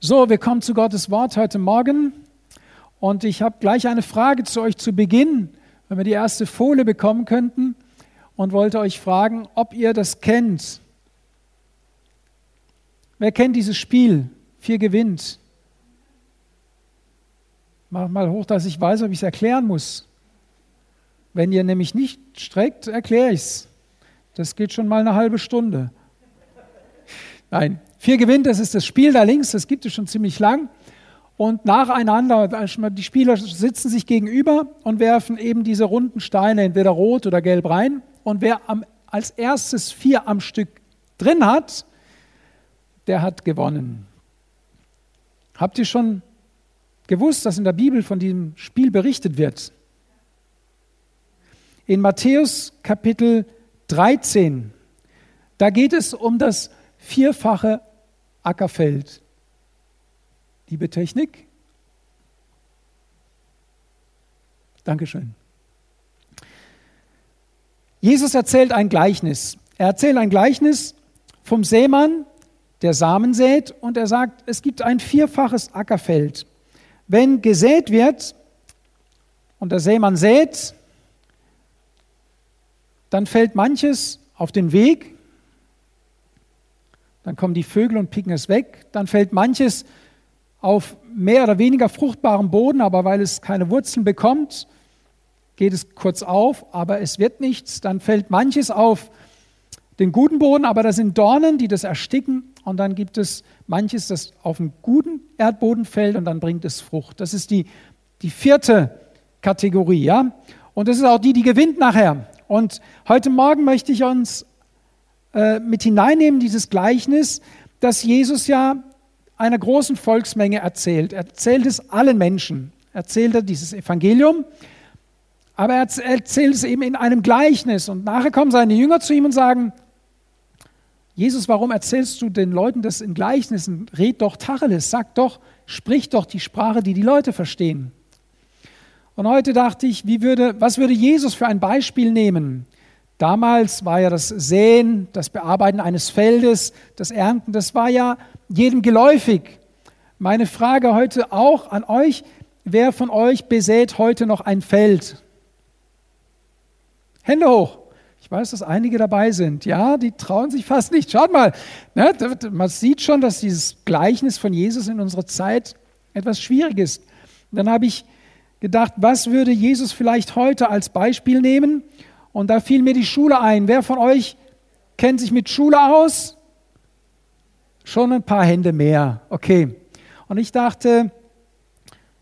So, wir kommen zu Gottes Wort heute Morgen und ich habe gleich eine Frage zu euch zu Beginn, wenn wir die erste Folie bekommen könnten und wollte euch fragen, ob ihr das kennt. Wer kennt dieses Spiel? Vier gewinnt. Mach mal hoch, dass ich weiß, ob ich es erklären muss. Wenn ihr nämlich nicht streckt, erkläre ich es. Das geht schon mal eine halbe Stunde. Nein, Vier gewinnt, das ist das Spiel da links, das gibt es schon ziemlich lang. Und nacheinander, die Spieler sitzen sich gegenüber und werfen eben diese runden Steine, entweder rot oder gelb rein. Und wer am, als erstes vier am Stück drin hat, der hat gewonnen. Habt ihr schon gewusst, dass in der Bibel von diesem Spiel berichtet wird? In Matthäus Kapitel 13, da geht es um das vierfache Ackerfeld. Liebe Technik. Dankeschön. Jesus erzählt ein Gleichnis. Er erzählt ein Gleichnis vom Sämann, der Samen sät, und er sagt, es gibt ein vierfaches Ackerfeld. Wenn gesät wird und der Sämann sät, dann fällt manches auf den Weg, dann kommen die Vögel und picken es weg, dann fällt manches auf mehr oder weniger fruchtbarem Boden, aber weil es keine Wurzeln bekommt, geht es kurz auf, aber es wird nichts, dann fällt manches auf den guten Boden, aber da sind Dornen, die das ersticken und dann gibt es manches, das auf den guten Erdboden fällt und dann bringt es Frucht. Das ist die, die vierte Kategorie, ja. Und das ist auch die, die gewinnt nachher. Und heute Morgen möchte ich uns äh, mit hineinnehmen, dieses Gleichnis, dass Jesus ja einer großen Volksmenge erzählt. Er erzählt es allen Menschen. Erzählt er dieses Evangelium, aber er erzählt es eben in einem Gleichnis. Und nachher kommen seine Jünger zu ihm und sagen, Jesus, warum erzählst du den Leuten das in Gleichnissen? Red doch Tacheles, sag doch, sprich doch die Sprache, die die Leute verstehen. Und heute dachte ich, wie würde, was würde Jesus für ein Beispiel nehmen? Damals war ja das Säen, das Bearbeiten eines Feldes, das Ernten, das war ja jedem geläufig. Meine Frage heute auch an euch, wer von euch besät heute noch ein Feld? Hände hoch. Ich weiß, dass einige dabei sind. Ja, die trauen sich fast nicht. Schaut mal, ne, man sieht schon, dass dieses Gleichnis von Jesus in unserer Zeit etwas schwierig ist. Und dann habe ich gedacht, was würde Jesus vielleicht heute als Beispiel nehmen? Und da fiel mir die Schule ein. Wer von euch kennt sich mit Schule aus? Schon ein paar Hände mehr. Okay. Und ich dachte,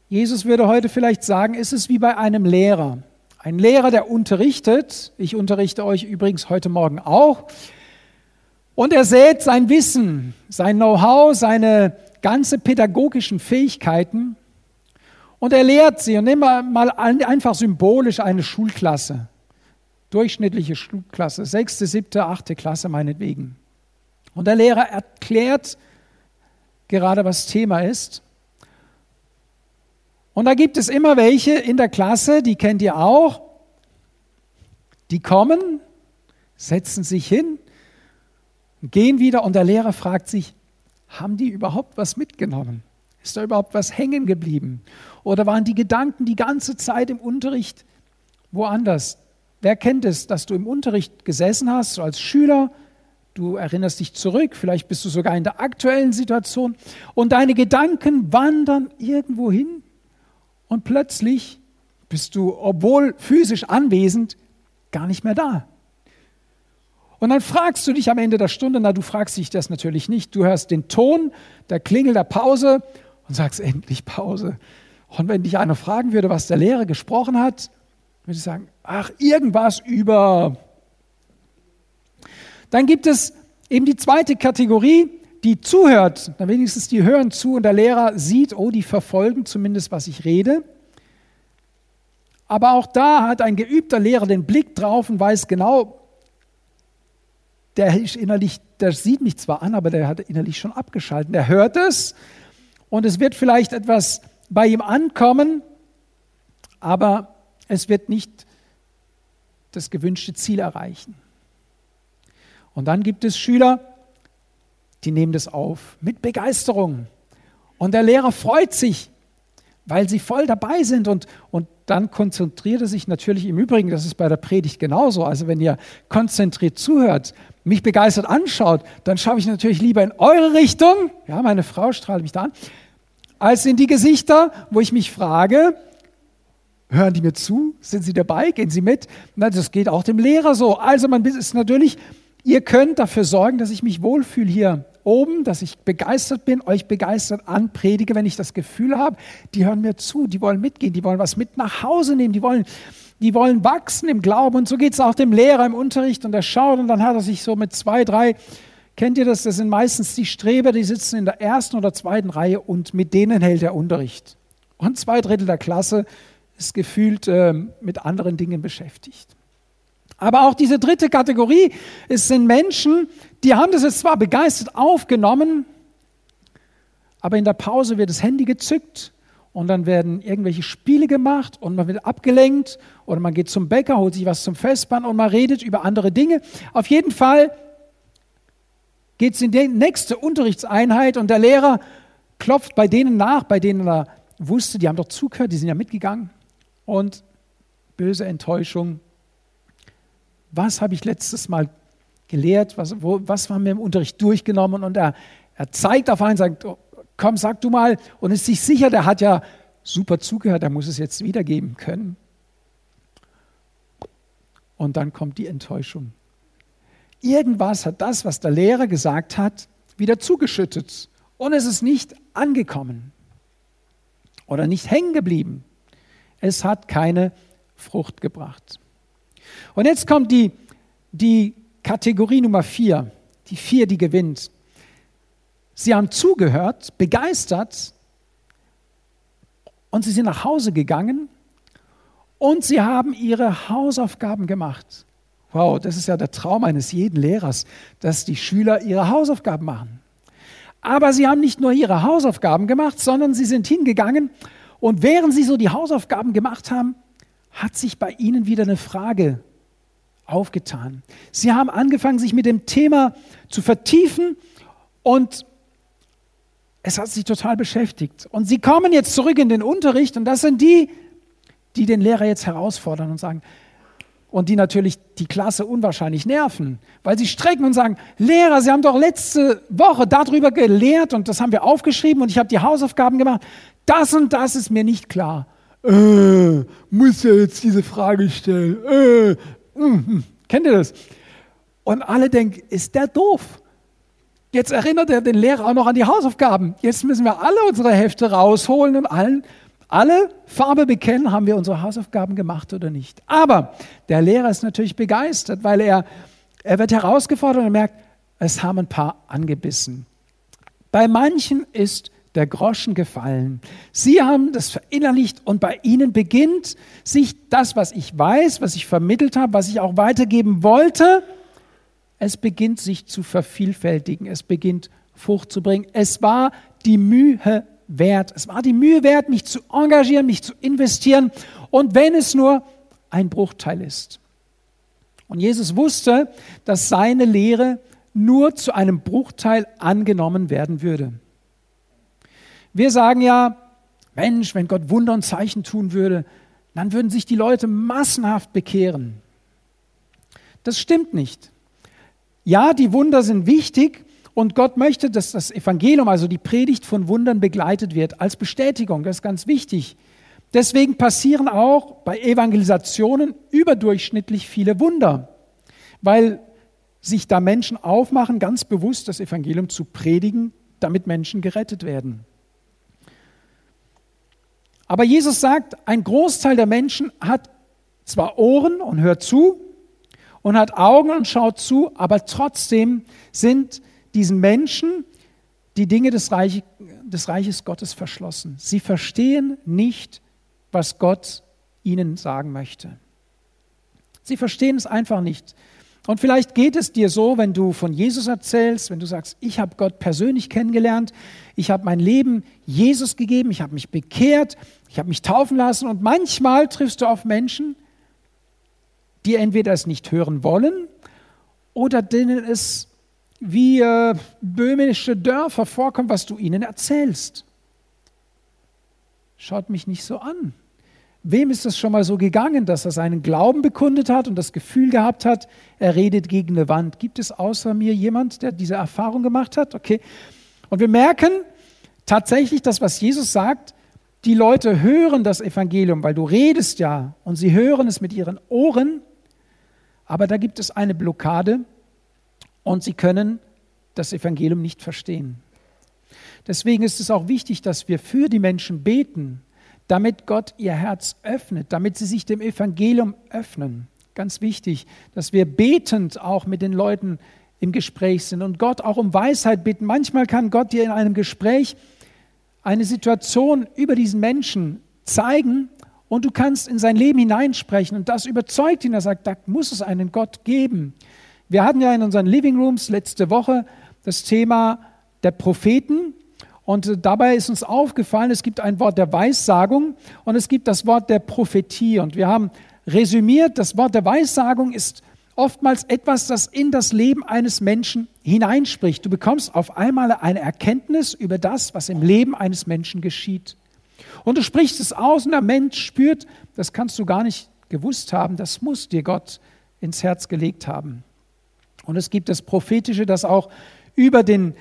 Jesus würde heute vielleicht sagen, ist es wie bei einem Lehrer. Ein Lehrer, der unterrichtet. Ich unterrichte euch übrigens heute Morgen auch. Und er sät sein Wissen, sein Know-how, seine ganze pädagogischen Fähigkeiten. Und er lehrt sie. Und nehmen wir mal einfach symbolisch eine Schulklasse durchschnittliche Schulklasse, sechste, siebte, achte Klasse meinetwegen. Und der Lehrer erklärt gerade, was Thema ist. Und da gibt es immer welche in der Klasse, die kennt ihr auch, die kommen, setzen sich hin, gehen wieder und der Lehrer fragt sich, haben die überhaupt was mitgenommen? Ist da überhaupt was hängen geblieben? Oder waren die Gedanken die ganze Zeit im Unterricht woanders? Wer kennt es, dass du im Unterricht gesessen hast, so als Schüler, du erinnerst dich zurück, vielleicht bist du sogar in der aktuellen Situation und deine Gedanken wandern irgendwo hin und plötzlich bist du, obwohl physisch anwesend, gar nicht mehr da. Und dann fragst du dich am Ende der Stunde, na, du fragst dich das natürlich nicht, du hörst den Ton der Klingel der Pause und sagst endlich Pause. Und wenn dich einer fragen würde, was der Lehrer gesprochen hat, würde ich sagen, ach, irgendwas über. Dann gibt es eben die zweite Kategorie, die zuhört. Na, wenigstens die hören zu und der Lehrer sieht, oh, die verfolgen zumindest, was ich rede. Aber auch da hat ein geübter Lehrer den Blick drauf und weiß genau, der ist innerlich, der sieht mich zwar an, aber der hat innerlich schon abgeschaltet. Der hört es und es wird vielleicht etwas bei ihm ankommen, aber es wird nicht das gewünschte Ziel erreichen. Und dann gibt es Schüler, die nehmen das auf mit Begeisterung. Und der Lehrer freut sich, weil sie voll dabei sind und, und dann konzentriert er sich natürlich im Übrigen, das ist bei der Predigt genauso. Also wenn ihr konzentriert zuhört, mich begeistert anschaut, dann schaue ich natürlich lieber in eure Richtung, ja, meine Frau strahlt mich da an, als in die Gesichter, wo ich mich frage, hören die mir zu? Sind sie dabei? Gehen sie mit? Na, das geht auch dem Lehrer so. Also man ist natürlich, ihr könnt dafür sorgen, dass ich mich wohlfühle hier oben, dass ich begeistert bin, euch begeistert anpredige, wenn ich das Gefühl habe, die hören mir zu, die wollen mitgehen, die wollen was mit nach Hause nehmen, die wollen, die wollen wachsen im Glauben. Und so geht es auch dem Lehrer im Unterricht und er schaut und dann hat er sich so mit zwei, drei, kennt ihr das, das sind meistens die Streber, die sitzen in der ersten oder zweiten Reihe und mit denen hält er Unterricht. Und zwei Drittel der Klasse ist gefühlt äh, mit anderen Dingen beschäftigt. Aber auch diese dritte Kategorie, es sind Menschen, die haben das jetzt zwar begeistert aufgenommen, aber in der Pause wird das Handy gezückt und dann werden irgendwelche Spiele gemacht und man wird abgelenkt oder man geht zum Bäcker, holt sich was zum Festband und man redet über andere Dinge. Auf jeden Fall geht es in die nächste Unterrichtseinheit und der Lehrer klopft bei denen nach, bei denen er wusste, die haben doch zugehört, die sind ja mitgegangen. Und böse Enttäuschung, was habe ich letztes Mal gelehrt, was, wo, was haben wir im Unterricht durchgenommen und er, er zeigt auf einen, sagt, komm, sag du mal und ist sich sicher, der hat ja super zugehört, er muss es jetzt wiedergeben können. Und dann kommt die Enttäuschung. Irgendwas hat das, was der Lehrer gesagt hat, wieder zugeschüttet und es ist nicht angekommen oder nicht hängen geblieben. Es hat keine Frucht gebracht. Und jetzt kommt die, die Kategorie Nummer vier, die vier, die gewinnt. Sie haben zugehört, begeistert und sie sind nach Hause gegangen und sie haben ihre Hausaufgaben gemacht. Wow, das ist ja der Traum eines jeden Lehrers, dass die Schüler ihre Hausaufgaben machen. Aber sie haben nicht nur ihre Hausaufgaben gemacht, sondern sie sind hingegangen und während sie so die Hausaufgaben gemacht haben, hat sich bei ihnen wieder eine Frage aufgetan. Sie haben angefangen, sich mit dem Thema zu vertiefen und es hat sich total beschäftigt. Und sie kommen jetzt zurück in den Unterricht und das sind die, die den Lehrer jetzt herausfordern und sagen, und die natürlich die Klasse unwahrscheinlich nerven, weil sie strecken und sagen, Lehrer, Sie haben doch letzte Woche darüber gelehrt und das haben wir aufgeschrieben und ich habe die Hausaufgaben gemacht. Das und das ist mir nicht klar. Äh, muss er jetzt diese Frage stellen? Äh, Mhm. Kennt ihr das? Und alle denken, ist der doof? Jetzt erinnert er den Lehrer auch noch an die Hausaufgaben. Jetzt müssen wir alle unsere Hefte rausholen und allen, alle Farbe bekennen, haben wir unsere Hausaufgaben gemacht oder nicht. Aber der Lehrer ist natürlich begeistert, weil er, er wird herausgefordert und merkt, es haben ein paar angebissen. Bei manchen ist der Groschen gefallen. Sie haben das verinnerlicht und bei ihnen beginnt sich das, was ich weiß, was ich vermittelt habe, was ich auch weitergeben wollte, es beginnt sich zu vervielfältigen, es beginnt Frucht zu bringen. Es war die Mühe wert. Es war die Mühe wert, mich zu engagieren, mich zu investieren und wenn es nur ein Bruchteil ist. Und Jesus wusste, dass seine Lehre nur zu einem Bruchteil angenommen werden würde. Wir sagen ja, Mensch, wenn Gott Wunder und Zeichen tun würde, dann würden sich die Leute massenhaft bekehren. Das stimmt nicht. Ja, die Wunder sind wichtig und Gott möchte, dass das Evangelium, also die Predigt von Wundern begleitet wird als Bestätigung. Das ist ganz wichtig. Deswegen passieren auch bei Evangelisationen überdurchschnittlich viele Wunder, weil sich da Menschen aufmachen, ganz bewusst das Evangelium zu predigen, damit Menschen gerettet werden. Aber Jesus sagt, ein Großteil der Menschen hat zwar Ohren und hört zu und hat Augen und schaut zu, aber trotzdem sind diesen Menschen die Dinge des, Reich, des Reiches Gottes verschlossen. Sie verstehen nicht, was Gott ihnen sagen möchte. Sie verstehen es einfach nicht. Und vielleicht geht es dir so, wenn du von Jesus erzählst, wenn du sagst, ich habe Gott persönlich kennengelernt, ich habe mein Leben Jesus gegeben, ich habe mich bekehrt, ich habe mich taufen lassen und manchmal triffst du auf Menschen, die entweder es nicht hören wollen oder denen es wie äh, böhmische Dörfer vorkommt, was du ihnen erzählst. schaut mich nicht so an. Wem ist es schon mal so gegangen, dass er seinen Glauben bekundet hat und das Gefühl gehabt hat, er redet gegen eine Wand? Gibt es außer mir jemand, der diese Erfahrung gemacht hat? Okay. Und wir merken tatsächlich, dass was Jesus sagt, die Leute hören das Evangelium, weil du redest ja und sie hören es mit ihren Ohren, aber da gibt es eine Blockade und sie können das Evangelium nicht verstehen. Deswegen ist es auch wichtig, dass wir für die Menschen beten, damit Gott ihr Herz öffnet, damit sie sich dem Evangelium öffnen. Ganz wichtig, dass wir betend auch mit den Leuten im Gespräch sind und Gott auch um Weisheit bitten. Manchmal kann Gott dir in einem Gespräch eine Situation über diesen Menschen zeigen und du kannst in sein Leben hineinsprechen und das überzeugt ihn. Er sagt, da muss es einen Gott geben. Wir hatten ja in unseren Living Rooms letzte Woche das Thema der Propheten und äh, dabei ist uns aufgefallen, es gibt ein Wort der Weissagung und es gibt das Wort der Prophetie. Und wir haben resümiert, das Wort der Weissagung ist oftmals etwas, das in das Leben eines Menschen hineinspricht. Du bekommst auf einmal eine Erkenntnis über das, was im Leben eines Menschen geschieht. Und du sprichst es aus und der Mensch spürt, das kannst du gar nicht gewusst haben, das muss dir Gott ins Herz gelegt haben. Und es gibt das Prophetische, das auch über den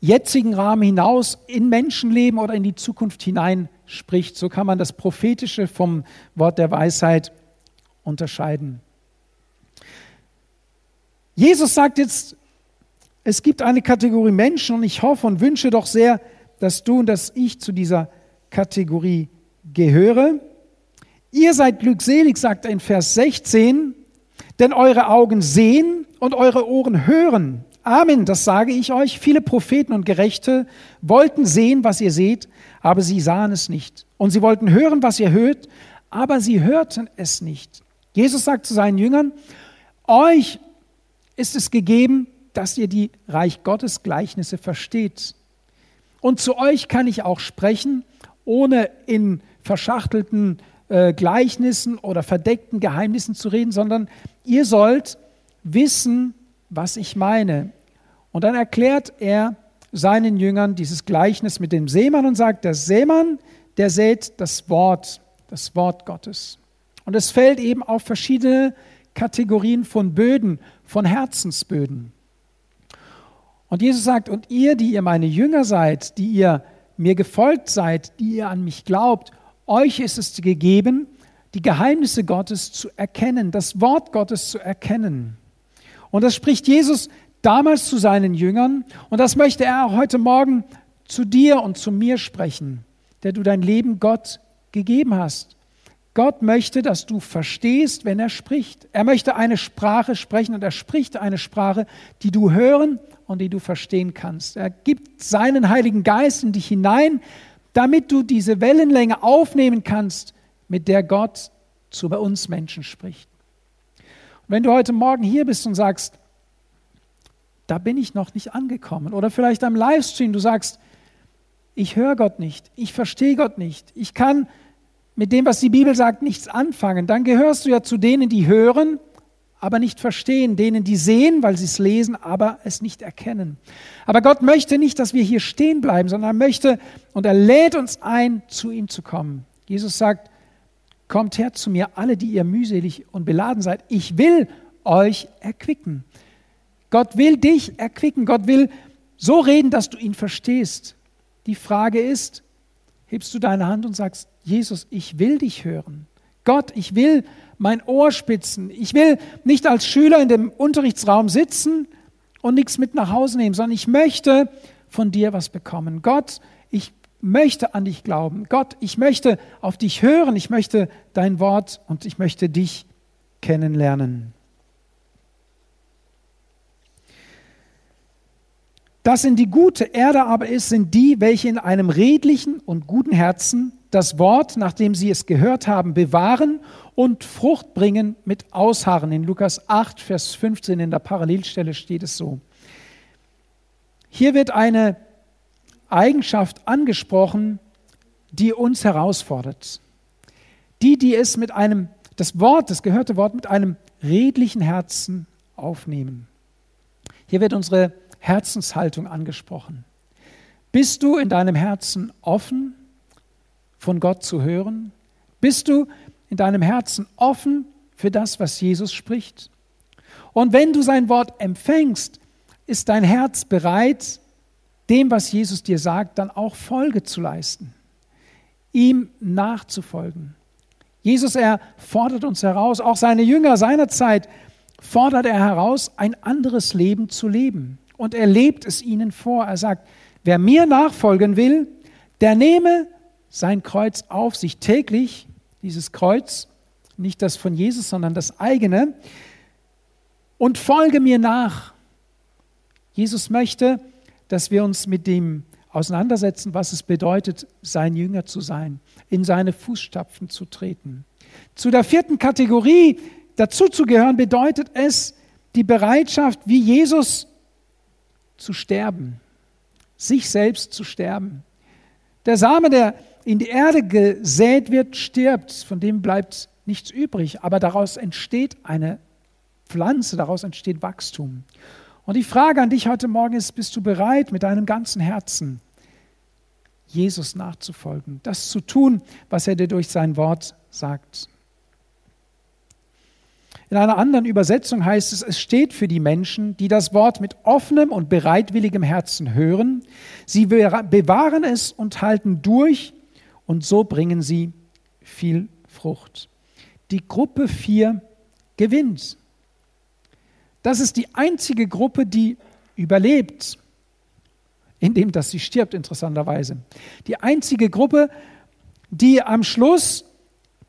jetzigen Rahmen hinaus in Menschenleben oder in die Zukunft hinein spricht. So kann man das Prophetische vom Wort der Weisheit unterscheiden. Jesus sagt jetzt, es gibt eine Kategorie Menschen und ich hoffe und wünsche doch sehr, dass du und dass ich zu dieser Kategorie gehöre. Ihr seid glückselig, sagt er in Vers 16, denn eure Augen sehen und eure Ohren hören. Amen, das sage ich euch. Viele Propheten und Gerechte wollten sehen, was ihr seht, aber sie sahen es nicht. Und sie wollten hören, was ihr hört, aber sie hörten es nicht. Jesus sagt zu seinen Jüngern, euch ist es gegeben, dass ihr die Reich Gottes Gleichnisse versteht. Und zu euch kann ich auch sprechen, ohne in verschachtelten äh, Gleichnissen oder verdeckten Geheimnissen zu reden, sondern ihr sollt wissen, was ich meine. Und dann erklärt er seinen Jüngern dieses Gleichnis mit dem Seemann und sagt, der Seemann, der sät das Wort, das Wort Gottes. Und es fällt eben auf verschiedene Kategorien von Böden, von Herzensböden. Und Jesus sagt, und ihr, die ihr meine Jünger seid, die ihr mir gefolgt seid, die ihr an mich glaubt, euch ist es gegeben, die Geheimnisse Gottes zu erkennen, das Wort Gottes zu erkennen. Und das spricht Jesus damals zu seinen Jüngern und das möchte er heute Morgen zu dir und zu mir sprechen, der du dein Leben Gott gegeben hast. Gott möchte, dass du verstehst, wenn er spricht. Er möchte eine Sprache sprechen und er spricht eine Sprache, die du hören und die du verstehen kannst. Er gibt seinen Heiligen Geist in dich hinein, damit du diese Wellenlänge aufnehmen kannst, mit der Gott zu uns Menschen spricht. Wenn du heute Morgen hier bist und sagst, da bin ich noch nicht angekommen, oder vielleicht am Livestream, du sagst, ich höre Gott nicht, ich verstehe Gott nicht, ich kann mit dem, was die Bibel sagt, nichts anfangen, dann gehörst du ja zu denen, die hören, aber nicht verstehen, denen, die sehen, weil sie es lesen, aber es nicht erkennen. Aber Gott möchte nicht, dass wir hier stehen bleiben, sondern er möchte und er lädt uns ein, zu ihm zu kommen. Jesus sagt, Kommt her zu mir, alle, die ihr mühselig und beladen seid. Ich will euch erquicken. Gott will dich erquicken. Gott will so reden, dass du ihn verstehst. Die Frage ist, hebst du deine Hand und sagst, Jesus, ich will dich hören. Gott, ich will mein Ohr spitzen. Ich will nicht als Schüler in dem Unterrichtsraum sitzen und nichts mit nach Hause nehmen, sondern ich möchte von dir was bekommen. Gott, ich möchte an dich glauben. Gott, ich möchte auf dich hören, ich möchte dein Wort und ich möchte dich kennenlernen. Das in die gute Erde aber ist, sind die, welche in einem redlichen und guten Herzen das Wort, nachdem sie es gehört haben, bewahren und Frucht bringen mit Ausharren. In Lukas 8, Vers 15 in der Parallelstelle steht es so. Hier wird eine Eigenschaft angesprochen, die uns herausfordert. Die, die es mit einem, das Wort, das gehörte Wort mit einem redlichen Herzen aufnehmen. Hier wird unsere Herzenshaltung angesprochen. Bist du in deinem Herzen offen von Gott zu hören? Bist du in deinem Herzen offen für das, was Jesus spricht? Und wenn du sein Wort empfängst, ist dein Herz bereit, dem, was Jesus dir sagt, dann auch Folge zu leisten, ihm nachzufolgen. Jesus, er fordert uns heraus, auch seine Jünger seiner Zeit fordert er heraus, ein anderes Leben zu leben. Und er lebt es ihnen vor. Er sagt, wer mir nachfolgen will, der nehme sein Kreuz auf sich täglich, dieses Kreuz, nicht das von Jesus, sondern das eigene, und folge mir nach. Jesus möchte, dass wir uns mit dem auseinandersetzen, was es bedeutet, sein Jünger zu sein, in seine Fußstapfen zu treten. Zu der vierten Kategorie dazuzugehören bedeutet es, die Bereitschaft, wie Jesus zu sterben, sich selbst zu sterben. Der Same, der in die Erde gesät wird, stirbt, von dem bleibt nichts übrig, aber daraus entsteht eine Pflanze, daraus entsteht Wachstum. Und die Frage an dich heute Morgen ist, bist du bereit, mit deinem ganzen Herzen Jesus nachzufolgen, das zu tun, was er dir durch sein Wort sagt? In einer anderen Übersetzung heißt es, es steht für die Menschen, die das Wort mit offenem und bereitwilligem Herzen hören. Sie bewahren es und halten durch und so bringen sie viel Frucht. Die Gruppe 4 gewinnt. Das ist die einzige Gruppe, die überlebt, indem dass sie stirbt, interessanterweise. Die einzige Gruppe, die am Schluss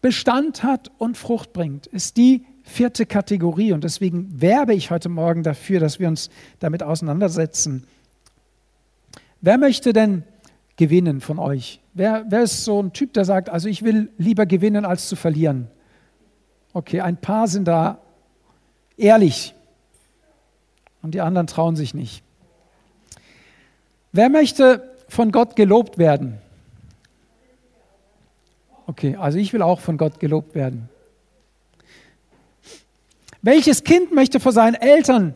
Bestand hat und Frucht bringt, ist die, vierte Kategorie und deswegen werbe ich heute Morgen dafür, dass wir uns damit auseinandersetzen. Wer möchte denn gewinnen von euch? Wer, wer ist so ein Typ, der sagt, also ich will lieber gewinnen als zu verlieren? Okay, ein paar sind da ehrlich und die anderen trauen sich nicht. Wer möchte von Gott gelobt werden? Okay, also ich will auch von Gott gelobt werden. Welches Kind möchte vor seinen Eltern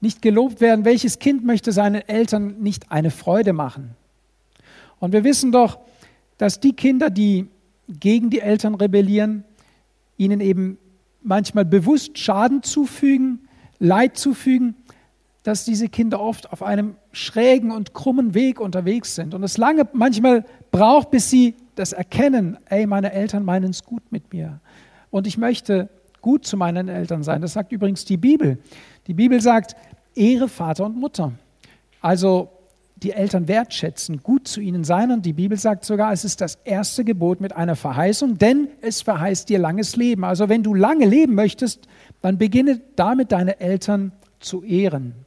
nicht gelobt werden? Welches Kind möchte seinen Eltern nicht eine Freude machen? Und wir wissen doch, dass die Kinder, die gegen die Eltern rebellieren, ihnen eben manchmal bewusst Schaden zufügen, Leid zufügen, dass diese Kinder oft auf einem schrägen und krummen Weg unterwegs sind und es lange manchmal braucht, bis sie das erkennen, ey, meine Eltern meinen es gut mit mir und ich möchte gut zu meinen Eltern sein. Das sagt übrigens die Bibel. Die Bibel sagt, Ehre Vater und Mutter. Also die Eltern wertschätzen, gut zu ihnen sein. Und die Bibel sagt sogar, es ist das erste Gebot mit einer Verheißung, denn es verheißt dir langes Leben. Also wenn du lange leben möchtest, dann beginne damit deine Eltern zu ehren.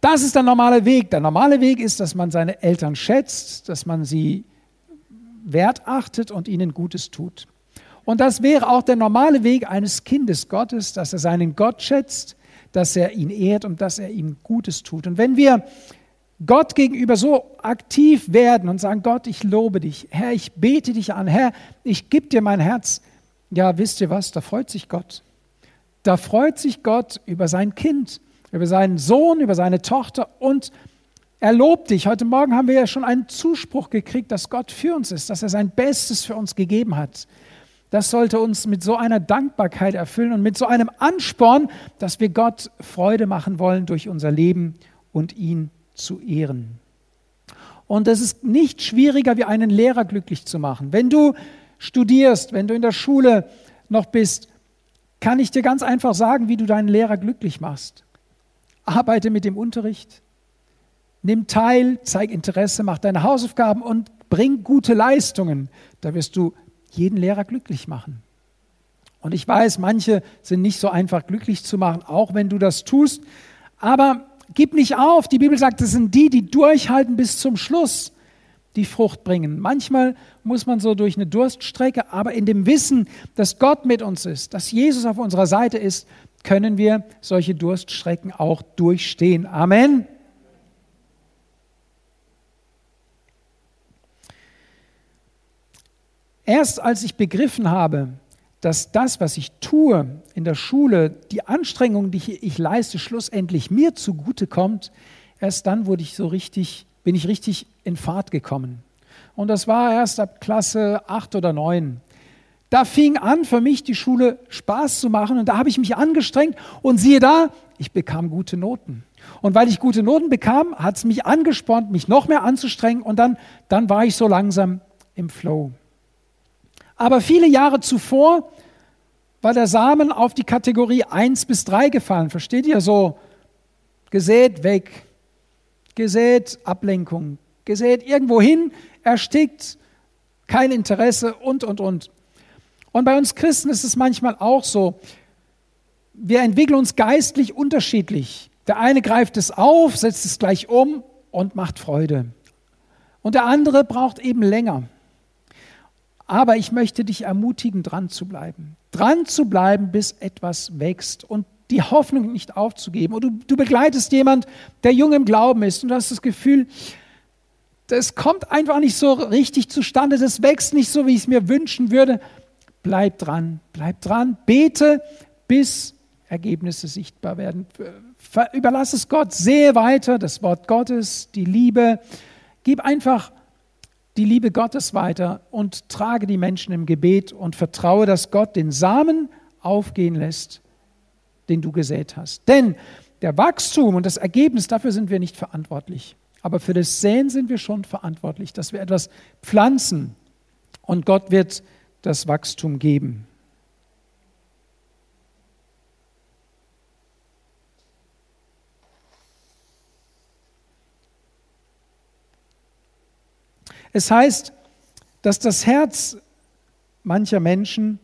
Das ist der normale Weg. Der normale Weg ist, dass man seine Eltern schätzt, dass man sie wertachtet und ihnen Gutes tut. Und das wäre auch der normale Weg eines Kindes Gottes, dass er seinen Gott schätzt, dass er ihn ehrt und dass er ihm Gutes tut. Und wenn wir Gott gegenüber so aktiv werden und sagen, Gott, ich lobe dich, Herr, ich bete dich an, Herr, ich gebe dir mein Herz, ja, wisst ihr was, da freut sich Gott. Da freut sich Gott über sein Kind, über seinen Sohn, über seine Tochter und er lobt dich. Heute Morgen haben wir ja schon einen Zuspruch gekriegt, dass Gott für uns ist, dass er sein Bestes für uns gegeben hat. Das sollte uns mit so einer Dankbarkeit erfüllen und mit so einem Ansporn, dass wir Gott Freude machen wollen durch unser Leben und ihn zu ehren. Und es ist nicht schwieriger, wie einen Lehrer glücklich zu machen. Wenn du studierst, wenn du in der Schule noch bist, kann ich dir ganz einfach sagen, wie du deinen Lehrer glücklich machst. Arbeite mit dem Unterricht, nimm teil, zeig Interesse, mach deine Hausaufgaben und bring gute Leistungen. Da wirst du jeden Lehrer glücklich machen. Und ich weiß, manche sind nicht so einfach glücklich zu machen, auch wenn du das tust. Aber gib nicht auf. Die Bibel sagt, es sind die, die durchhalten bis zum Schluss, die Frucht bringen. Manchmal muss man so durch eine Durststrecke, aber in dem Wissen, dass Gott mit uns ist, dass Jesus auf unserer Seite ist, können wir solche Durststrecken auch durchstehen. Amen. Erst als ich begriffen habe, dass das, was ich tue in der Schule, die Anstrengung, die ich, leiste, schlussendlich mir zugute kommt, erst dann wurde ich so richtig, bin ich richtig in Fahrt gekommen. Und das war erst ab Klasse 8 oder 9. Da fing an für mich die Schule Spaß zu machen und da habe ich mich angestrengt und siehe da, ich bekam gute Noten. Und weil ich gute Noten bekam, hat es mich angespornt, mich noch mehr anzustrengen und dann, dann war ich so langsam im Flow. Aber viele Jahre zuvor war der Samen auf die Kategorie 1 bis 3 gefallen. Versteht ihr so? Gesät weg, gesät Ablenkung, gesät irgendwo hin, erstickt, kein Interesse und, und, und. Und bei uns Christen ist es manchmal auch so, wir entwickeln uns geistlich unterschiedlich. Der eine greift es auf, setzt es gleich um und macht Freude. Und der andere braucht eben länger. Aber ich möchte dich ermutigen, dran zu bleiben. Dran zu bleiben, bis etwas wächst und die Hoffnung nicht aufzugeben. Und du, du begleitest jemand, der jung im Glauben ist und du hast das Gefühl, das kommt einfach nicht so richtig zustande, das wächst nicht so, wie ich es mir wünschen würde. Bleib dran, bleib dran, bete, bis Ergebnisse sichtbar werden. Überlass es Gott, sehe weiter das Wort Gottes, die Liebe. Gib einfach die Liebe Gottes weiter und trage die Menschen im Gebet und vertraue, dass Gott den Samen aufgehen lässt, den du gesät hast. Denn der Wachstum und das Ergebnis, dafür sind wir nicht verantwortlich. Aber für das Säen sind wir schon verantwortlich, dass wir etwas pflanzen und Gott wird das Wachstum geben. Es heißt, dass das Herz mancher Menschen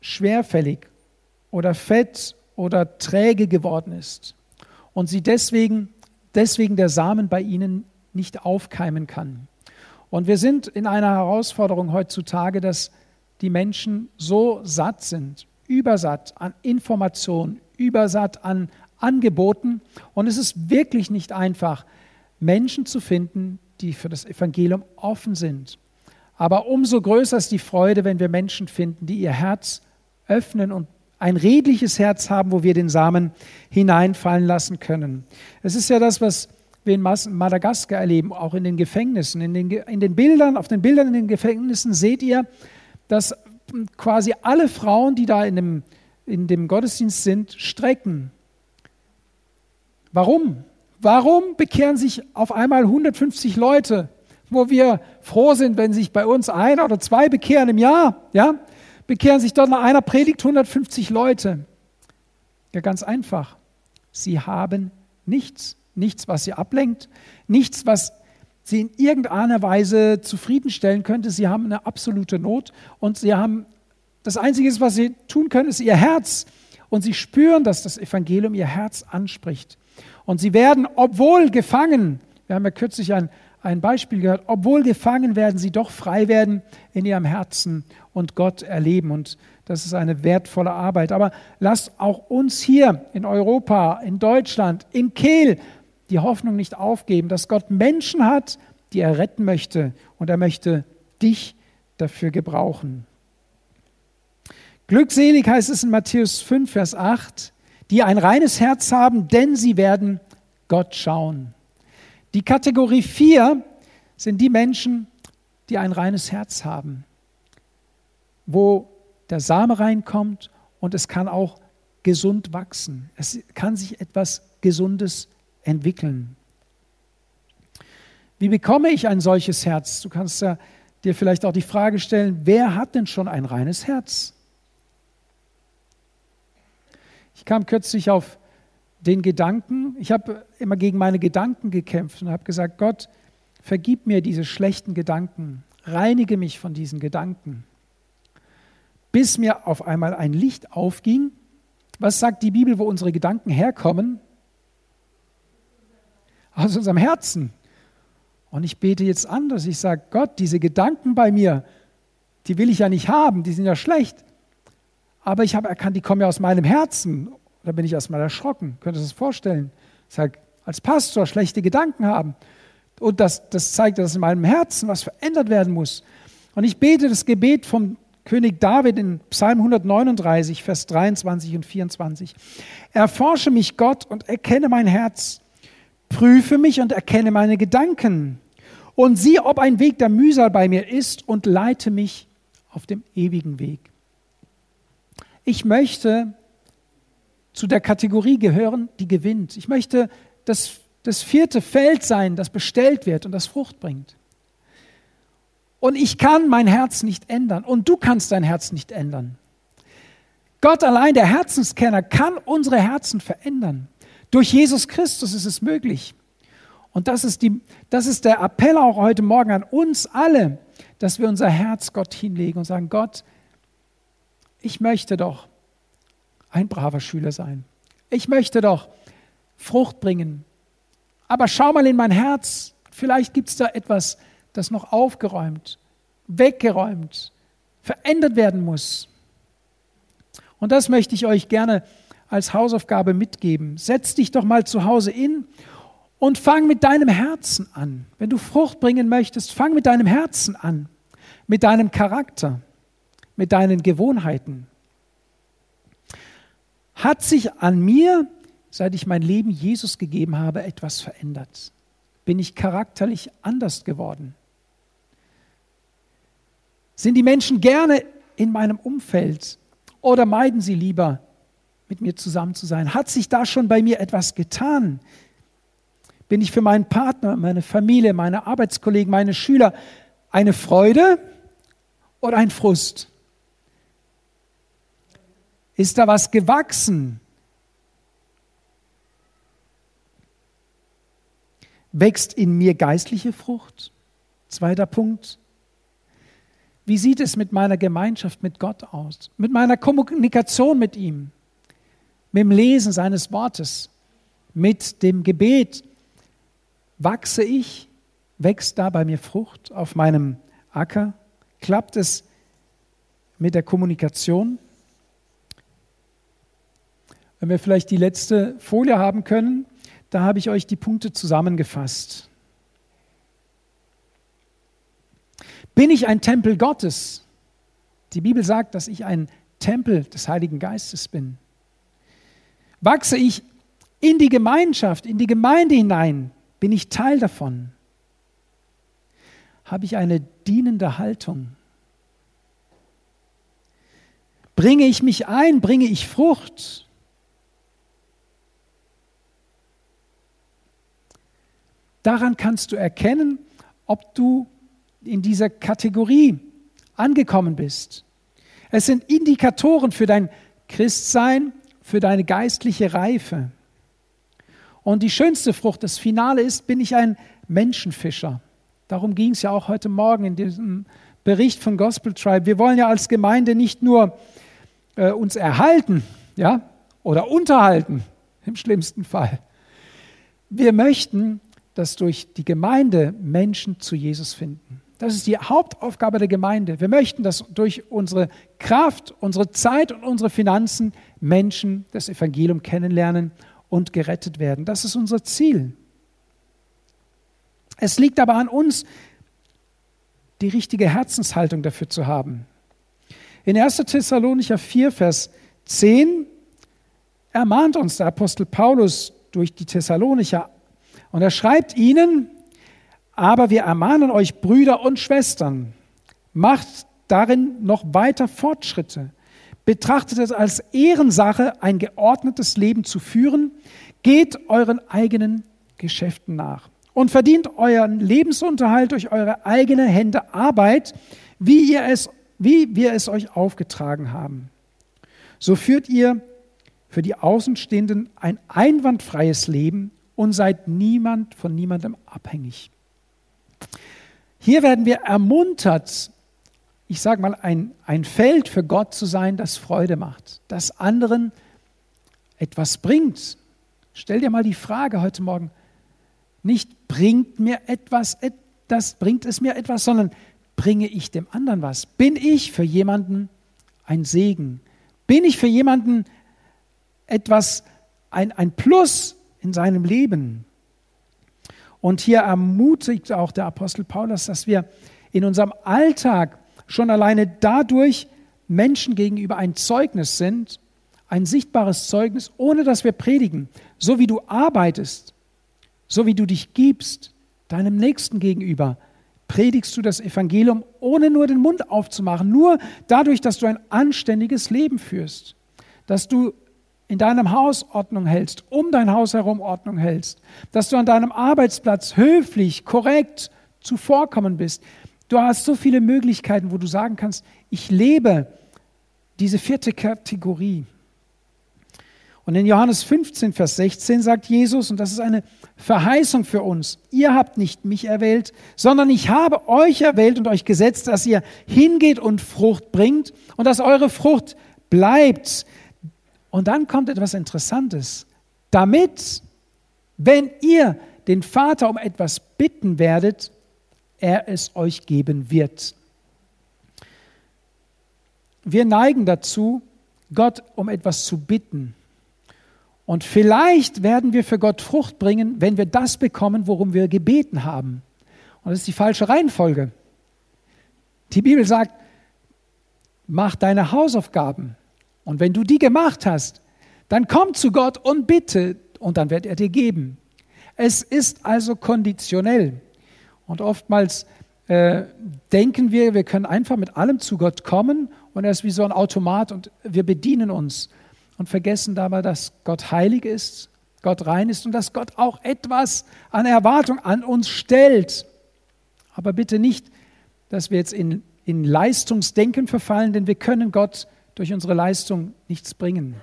schwerfällig oder fett oder träge geworden ist und sie deswegen, deswegen der Samen bei ihnen nicht aufkeimen kann. Und wir sind in einer Herausforderung heutzutage, dass die Menschen so satt sind, übersatt an Informationen, übersatt an Angeboten. Und es ist wirklich nicht einfach, Menschen zu finden, die für das Evangelium offen sind. Aber umso größer ist die Freude, wenn wir Menschen finden, die ihr Herz öffnen und ein redliches Herz haben, wo wir den Samen hineinfallen lassen können. Es ist ja das, was wir in Madagaskar erleben, auch in den Gefängnissen. In den, in den Bildern, auf den Bildern in den Gefängnissen seht ihr, dass quasi alle Frauen, die da in dem, in dem Gottesdienst sind, strecken. Warum? Warum bekehren sich auf einmal 150 Leute, wo wir froh sind, wenn sich bei uns einer oder zwei bekehren im Jahr? Ja, bekehren sich dort nach einer Predigt 150 Leute. Ja, ganz einfach. Sie haben nichts, nichts, was sie ablenkt, nichts, was sie in irgendeiner Weise zufriedenstellen könnte. Sie haben eine absolute Not und sie haben das Einzige, was sie tun können, ist ihr Herz. Und sie spüren, dass das Evangelium ihr Herz anspricht. Und sie werden, obwohl gefangen, wir haben ja kürzlich ein, ein Beispiel gehört, obwohl gefangen werden sie doch frei werden in ihrem Herzen und Gott erleben. Und das ist eine wertvolle Arbeit. Aber lasst auch uns hier in Europa, in Deutschland, in Kehl die Hoffnung nicht aufgeben, dass Gott Menschen hat, die er retten möchte. Und er möchte dich dafür gebrauchen. Glückselig heißt es in Matthäus 5, Vers 8, die ein reines Herz haben, denn sie werden Gott schauen. Die Kategorie 4 sind die Menschen, die ein reines Herz haben, wo der Same reinkommt und es kann auch gesund wachsen. Es kann sich etwas Gesundes entwickeln. Wie bekomme ich ein solches Herz? Du kannst ja dir vielleicht auch die Frage stellen, wer hat denn schon ein reines Herz? Ich kam kürzlich auf den Gedanken, ich habe immer gegen meine Gedanken gekämpft und habe gesagt, Gott, vergib mir diese schlechten Gedanken, reinige mich von diesen Gedanken. Bis mir auf einmal ein Licht aufging. Was sagt die Bibel, wo unsere Gedanken herkommen? Aus unserem Herzen. Und ich bete jetzt anders. Ich sage, Gott, diese Gedanken bei mir, die will ich ja nicht haben, die sind ja schlecht. Aber ich habe erkannt, die kommen ja aus meinem Herzen. Da bin ich erstmal erschrocken. Könnt ihr das vorstellen? Ich sage, als Pastor schlechte Gedanken haben. Und das, das zeigt, dass in meinem Herzen was verändert werden muss. Und ich bete das Gebet vom König David in Psalm 139, Vers 23 und 24. Erforsche mich, Gott, und erkenne mein Herz. Prüfe mich und erkenne meine Gedanken. und sieh, ob ein Weg der Mühsal bei mir ist und leite mich auf dem ewigen Weg. Ich möchte zu der Kategorie gehören, die gewinnt. Ich möchte das, das vierte Feld sein, das bestellt wird und das Frucht bringt. Und ich kann mein Herz nicht ändern und du kannst dein Herz nicht ändern. Gott allein, der Herzenskenner, kann unsere Herzen verändern. Durch Jesus Christus ist es möglich. Und das ist, die, das ist der Appell auch heute Morgen an uns alle, dass wir unser Herz Gott hinlegen und sagen, Gott, ich möchte doch ein braver Schüler sein. Ich möchte doch Frucht bringen. Aber schau mal in mein Herz. Vielleicht gibt es da etwas, das noch aufgeräumt, weggeräumt, verändert werden muss. Und das möchte ich euch gerne als Hausaufgabe mitgeben. Setz dich doch mal zu Hause in und fang mit deinem Herzen an. Wenn du Frucht bringen möchtest, fang mit deinem Herzen an, mit deinem Charakter, mit deinen Gewohnheiten. Hat sich an mir, seit ich mein Leben Jesus gegeben habe, etwas verändert? Bin ich charakterlich anders geworden? Sind die Menschen gerne in meinem Umfeld oder meiden sie lieber, mit mir zusammen zu sein? Hat sich da schon bei mir etwas getan? Bin ich für meinen Partner, meine Familie, meine Arbeitskollegen, meine Schüler eine Freude oder ein Frust? Ist da was gewachsen? Wächst in mir geistliche Frucht? Zweiter Punkt. Wie sieht es mit meiner Gemeinschaft mit Gott aus? Mit meiner Kommunikation mit ihm? Mit dem Lesen seines Wortes? Mit dem Gebet? Wachse ich? Wächst da bei mir Frucht auf meinem Acker? Klappt es mit der Kommunikation? Wenn wir vielleicht die letzte Folie haben können, da habe ich euch die Punkte zusammengefasst. Bin ich ein Tempel Gottes? Die Bibel sagt, dass ich ein Tempel des Heiligen Geistes bin. Wachse ich in die Gemeinschaft, in die Gemeinde hinein? Bin ich Teil davon? Habe ich eine dienende Haltung? Bringe ich mich ein? Bringe ich Frucht? Daran kannst du erkennen, ob du in dieser Kategorie angekommen bist. Es sind Indikatoren für dein Christsein, für deine geistliche Reife. Und die schönste Frucht, das Finale ist, bin ich ein Menschenfischer. Darum ging es ja auch heute Morgen in diesem Bericht von Gospel Tribe. Wir wollen ja als Gemeinde nicht nur äh, uns erhalten, ja, oder unterhalten, im schlimmsten Fall. Wir möchten, dass durch die Gemeinde Menschen zu Jesus finden. Das ist die Hauptaufgabe der Gemeinde. Wir möchten, dass durch unsere Kraft, unsere Zeit und unsere Finanzen Menschen das Evangelium kennenlernen und gerettet werden. Das ist unser Ziel. Es liegt aber an uns, die richtige Herzenshaltung dafür zu haben. In 1. Thessalonicher 4, Vers 10 ermahnt uns der Apostel Paulus durch die Thessalonicher und er schreibt ihnen, aber wir ermahnen euch, Brüder und Schwestern, macht darin noch weiter Fortschritte. Betrachtet es als Ehrensache, ein geordnetes Leben zu führen. Geht euren eigenen Geschäften nach und verdient euren Lebensunterhalt durch eure eigene Hände Arbeit, wie, ihr es, wie wir es euch aufgetragen haben. So führt ihr für die Außenstehenden ein einwandfreies Leben und seid niemand von niemandem abhängig. Hier werden wir ermuntert, ich sage mal, ein, ein Feld für Gott zu sein, das Freude macht, das anderen etwas bringt. Stell dir mal die Frage heute Morgen, nicht bringt mir etwas, das bringt es mir etwas, sondern bringe ich dem anderen was? Bin ich für jemanden ein Segen? Bin ich für jemanden etwas, ein, ein Plus in seinem Leben? Und hier ermutigt auch der Apostel Paulus, dass wir in unserem Alltag schon alleine dadurch Menschen gegenüber ein Zeugnis sind, ein sichtbares Zeugnis, ohne dass wir predigen. So wie du arbeitest, so wie du dich gibst, deinem Nächsten gegenüber, predigst du das Evangelium, ohne nur den Mund aufzumachen, nur dadurch, dass du ein anständiges Leben führst, dass du in deinem Haus Ordnung hältst, um dein Haus herum Ordnung hältst, dass du an deinem Arbeitsplatz höflich, korrekt zuvorkommen bist. Du hast so viele Möglichkeiten, wo du sagen kannst, ich lebe diese vierte Kategorie. Und in Johannes 15, Vers 16 sagt Jesus, und das ist eine Verheißung für uns, ihr habt nicht mich erwählt, sondern ich habe euch erwählt und euch gesetzt, dass ihr hingeht und Frucht bringt und dass eure Frucht bleibt. Und dann kommt etwas Interessantes. Damit, wenn ihr den Vater um etwas bitten werdet, er es euch geben wird. Wir neigen dazu, Gott um etwas zu bitten. Und vielleicht werden wir für Gott Frucht bringen, wenn wir das bekommen, worum wir gebeten haben. Und das ist die falsche Reihenfolge. Die Bibel sagt, mach deine Hausaufgaben. Und wenn du die gemacht hast, dann komm zu Gott und bitte, und dann wird er dir geben. Es ist also konditionell. Und oftmals äh, denken wir, wir können einfach mit allem zu Gott kommen und er ist wie so ein Automat und wir bedienen uns und vergessen dabei, dass Gott heilig ist, Gott rein ist und dass Gott auch etwas an Erwartung an uns stellt. Aber bitte nicht, dass wir jetzt in, in Leistungsdenken verfallen, denn wir können Gott durch unsere Leistung nichts bringen.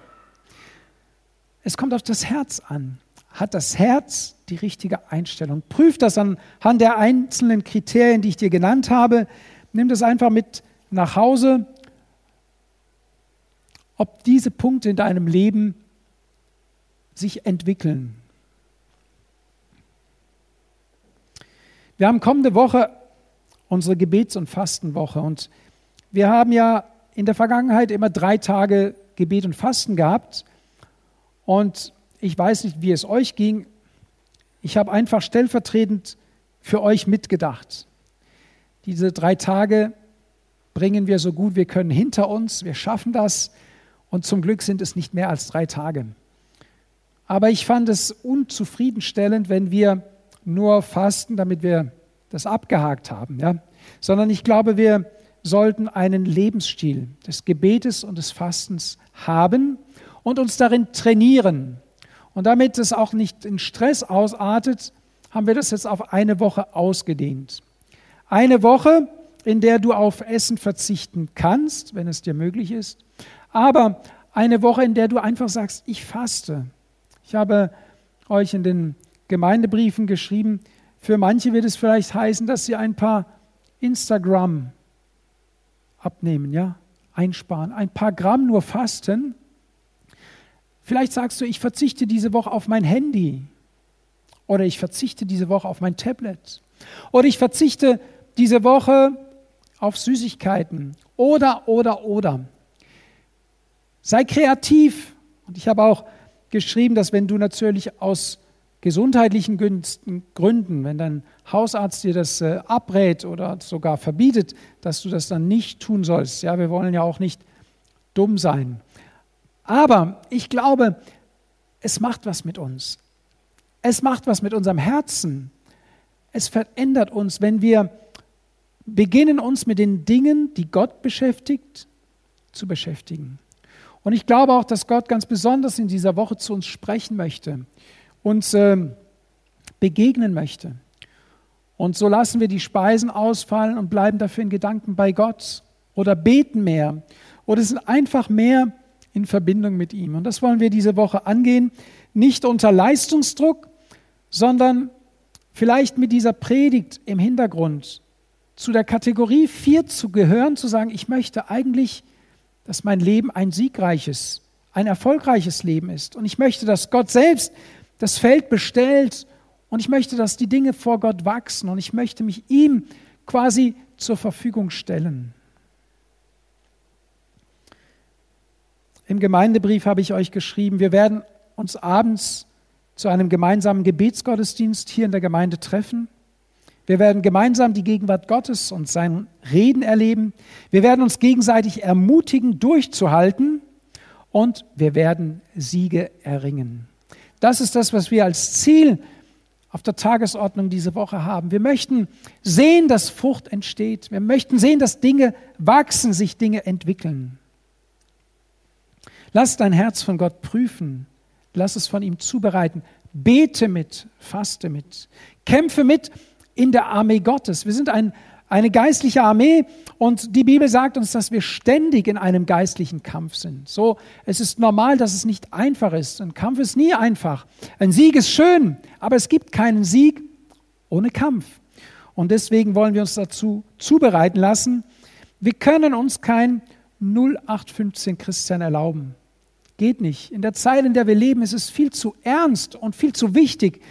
Es kommt auf das Herz an. Hat das Herz die richtige Einstellung? Prüf das anhand der einzelnen Kriterien, die ich dir genannt habe. Nimm das einfach mit nach Hause ob diese Punkte in deinem Leben sich entwickeln. Wir haben kommende Woche unsere Gebets- und Fastenwoche und wir haben ja in der Vergangenheit immer drei Tage Gebet und Fasten gehabt und ich weiß nicht, wie es euch ging. Ich habe einfach stellvertretend für euch mitgedacht. Diese drei Tage bringen wir so gut wir können hinter uns. Wir schaffen das. Und zum Glück sind es nicht mehr als drei Tage. Aber ich fand es unzufriedenstellend, wenn wir nur fasten, damit wir das abgehakt haben. Ja? Sondern ich glaube, wir sollten einen Lebensstil des Gebetes und des Fastens haben und uns darin trainieren. Und damit es auch nicht in Stress ausartet, haben wir das jetzt auf eine Woche ausgedehnt. Eine Woche, in der du auf Essen verzichten kannst, wenn es dir möglich ist, aber eine Woche, in der du einfach sagst, ich faste. Ich habe euch in den Gemeindebriefen geschrieben, für manche wird es vielleicht heißen, dass sie ein paar Instagram abnehmen, ja, einsparen, ein paar Gramm nur fasten. Vielleicht sagst du, ich verzichte diese Woche auf mein Handy oder ich verzichte diese Woche auf mein Tablet oder ich verzichte diese Woche auf Süßigkeiten oder, oder, oder. Sei kreativ. Und ich habe auch geschrieben, dass wenn du natürlich aus gesundheitlichen Gründen, wenn dein Hausarzt dir das äh, abrät oder sogar verbietet, dass du das dann nicht tun sollst. Ja, wir wollen ja auch nicht dumm sein. Aber ich glaube, es macht was mit uns. Es macht was mit unserem Herzen. Es verändert uns, wenn wir beginnen, uns mit den Dingen, die Gott beschäftigt, zu beschäftigen. Und ich glaube auch, dass Gott ganz besonders in dieser Woche zu uns sprechen möchte, uns äh, begegnen möchte. Und so lassen wir die Speisen ausfallen und bleiben dafür in Gedanken bei Gott oder beten mehr oder sind einfach mehr in Verbindung mit ihm. Und das wollen wir diese Woche angehen, nicht unter Leistungsdruck, sondern vielleicht mit dieser Predigt im Hintergrund zu der Kategorie 4 zu gehören, zu sagen, ich möchte eigentlich dass mein Leben ein siegreiches, ein erfolgreiches Leben ist. Und ich möchte, dass Gott selbst das Feld bestellt und ich möchte, dass die Dinge vor Gott wachsen und ich möchte mich ihm quasi zur Verfügung stellen. Im Gemeindebrief habe ich euch geschrieben, wir werden uns abends zu einem gemeinsamen Gebetsgottesdienst hier in der Gemeinde treffen. Wir werden gemeinsam die Gegenwart Gottes und sein Reden erleben. Wir werden uns gegenseitig ermutigen, durchzuhalten und wir werden Siege erringen. Das ist das, was wir als Ziel auf der Tagesordnung diese Woche haben. Wir möchten sehen, dass Frucht entsteht. Wir möchten sehen, dass Dinge wachsen, sich Dinge entwickeln. Lass dein Herz von Gott prüfen. Lass es von ihm zubereiten. Bete mit, faste mit, kämpfe mit in der Armee Gottes. Wir sind ein, eine geistliche Armee und die Bibel sagt uns, dass wir ständig in einem geistlichen Kampf sind. So, es ist normal, dass es nicht einfach ist. Ein Kampf ist nie einfach. Ein Sieg ist schön, aber es gibt keinen Sieg ohne Kampf. Und deswegen wollen wir uns dazu zubereiten lassen. Wir können uns kein 0815 Christian erlauben. Geht nicht. In der Zeit, in der wir leben, ist es viel zu ernst und viel zu wichtig,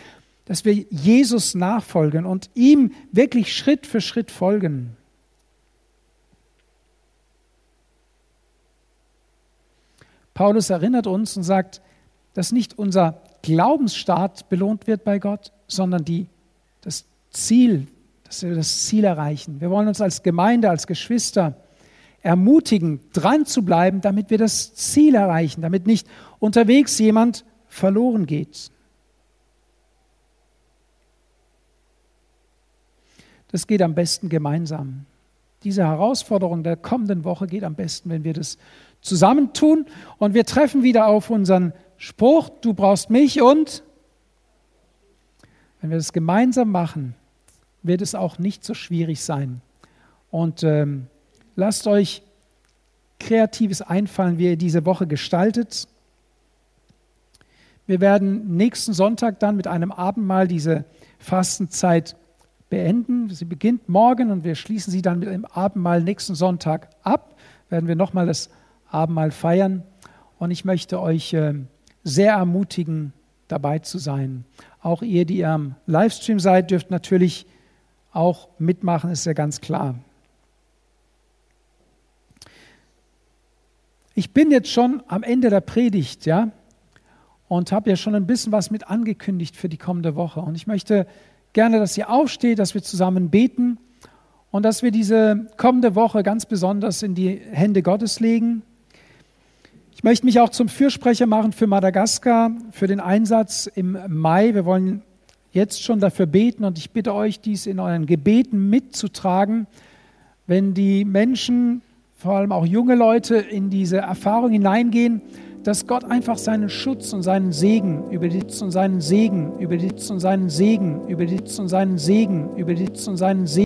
dass wir Jesus nachfolgen und ihm wirklich Schritt für Schritt folgen. Paulus erinnert uns und sagt, dass nicht unser Glaubensstart belohnt wird bei Gott, sondern die, das Ziel, dass wir das Ziel erreichen. Wir wollen uns als Gemeinde, als Geschwister ermutigen, dran zu bleiben, damit wir das Ziel erreichen, damit nicht unterwegs jemand verloren geht. Das geht am besten gemeinsam. Diese Herausforderung der kommenden Woche geht am besten, wenn wir das zusammentun und wir treffen wieder auf unseren Spruch, du brauchst mich und wenn wir das gemeinsam machen, wird es auch nicht so schwierig sein. Und ähm, Lasst euch Kreatives einfallen, wie ihr diese Woche gestaltet. Wir werden nächsten Sonntag dann mit einem Abendmahl diese Fastenzeit beenden. Sie beginnt morgen und wir schließen sie dann mit dem Abendmahl nächsten Sonntag ab. Werden wir nochmal das Abendmahl feiern. Und ich möchte euch ähm, sehr ermutigen, dabei zu sein. Auch ihr, die ihr am Livestream seid, dürft natürlich auch mitmachen, ist ja ganz klar. Ich bin jetzt schon am Ende der Predigt, ja, und habe ja schon ein bisschen was mit angekündigt für die kommende Woche. Und ich möchte gerne, dass ihr aufsteht, dass wir zusammen beten und dass wir diese kommende Woche ganz besonders in die Hände Gottes legen. Ich möchte mich auch zum Fürsprecher machen für Madagaskar, für den Einsatz im Mai. Wir wollen jetzt schon dafür beten und ich bitte euch, dies in euren Gebeten mitzutragen. Wenn die Menschen vor allem auch junge Leute in diese Erfahrung hineingehen, dass Gott einfach seinen Schutz und seinen Segen über die und seinen Segen über die und seinen Segen über die und seinen Segen über die und seinen Segen